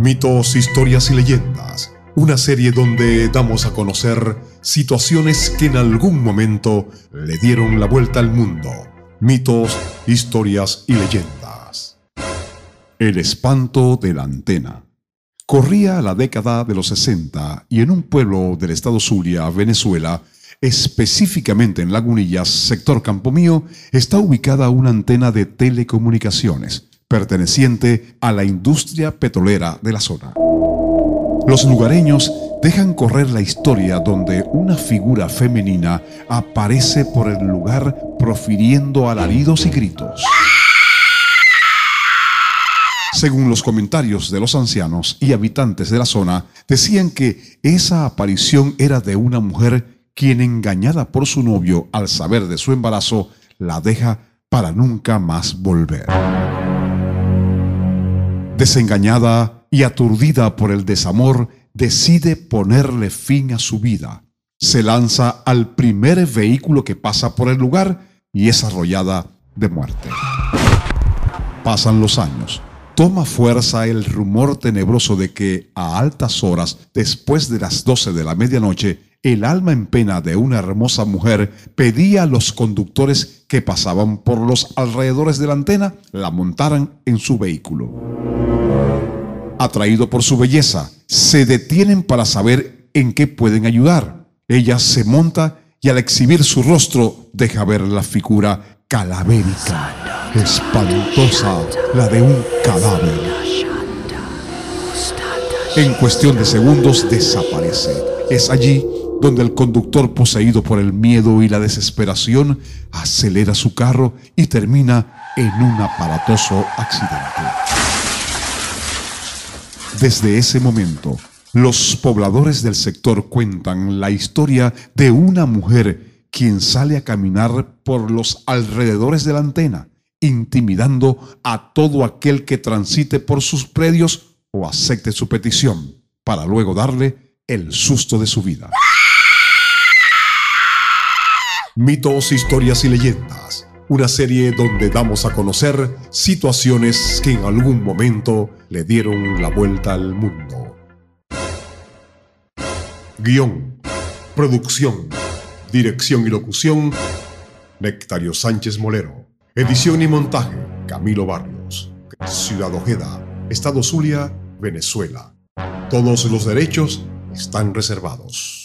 Mitos, historias y leyendas. Una serie donde damos a conocer situaciones que en algún momento le dieron la vuelta al mundo. Mitos, historias y leyendas. El espanto de la antena. Corría la década de los 60 y en un pueblo del estado Zulia, Venezuela, específicamente en Lagunillas, sector Campo Mío, está ubicada una antena de telecomunicaciones perteneciente a la industria petrolera de la zona. Los lugareños dejan correr la historia donde una figura femenina aparece por el lugar profiriendo alaridos y gritos. Según los comentarios de los ancianos y habitantes de la zona, decían que esa aparición era de una mujer quien engañada por su novio al saber de su embarazo, la deja para nunca más volver. Desengañada y aturdida por el desamor, decide ponerle fin a su vida. Se lanza al primer vehículo que pasa por el lugar y es arrollada de muerte. Pasan los años. Toma fuerza el rumor tenebroso de que a altas horas, después de las 12 de la medianoche, el alma en pena de una hermosa mujer pedía a los conductores que pasaban por los alrededores de la antena la montaran en su vehículo. Atraído por su belleza, se detienen para saber en qué pueden ayudar. Ella se monta y al exhibir su rostro deja ver la figura calavérica, espantosa, la de un cadáver. En cuestión de segundos desaparece. Es allí donde el conductor poseído por el miedo y la desesperación acelera su carro y termina en un aparatoso accidente. Desde ese momento, los pobladores del sector cuentan la historia de una mujer quien sale a caminar por los alrededores de la antena, intimidando a todo aquel que transite por sus predios o acepte su petición, para luego darle el susto de su vida. Mitos, historias y leyendas. Una serie donde damos a conocer situaciones que en algún momento le dieron la vuelta al mundo. Guión, producción, dirección y locución, Nectario Sánchez Molero. Edición y montaje, Camilo Barrios. Ciudad Ojeda, Estado Zulia, Venezuela. Todos los derechos están reservados.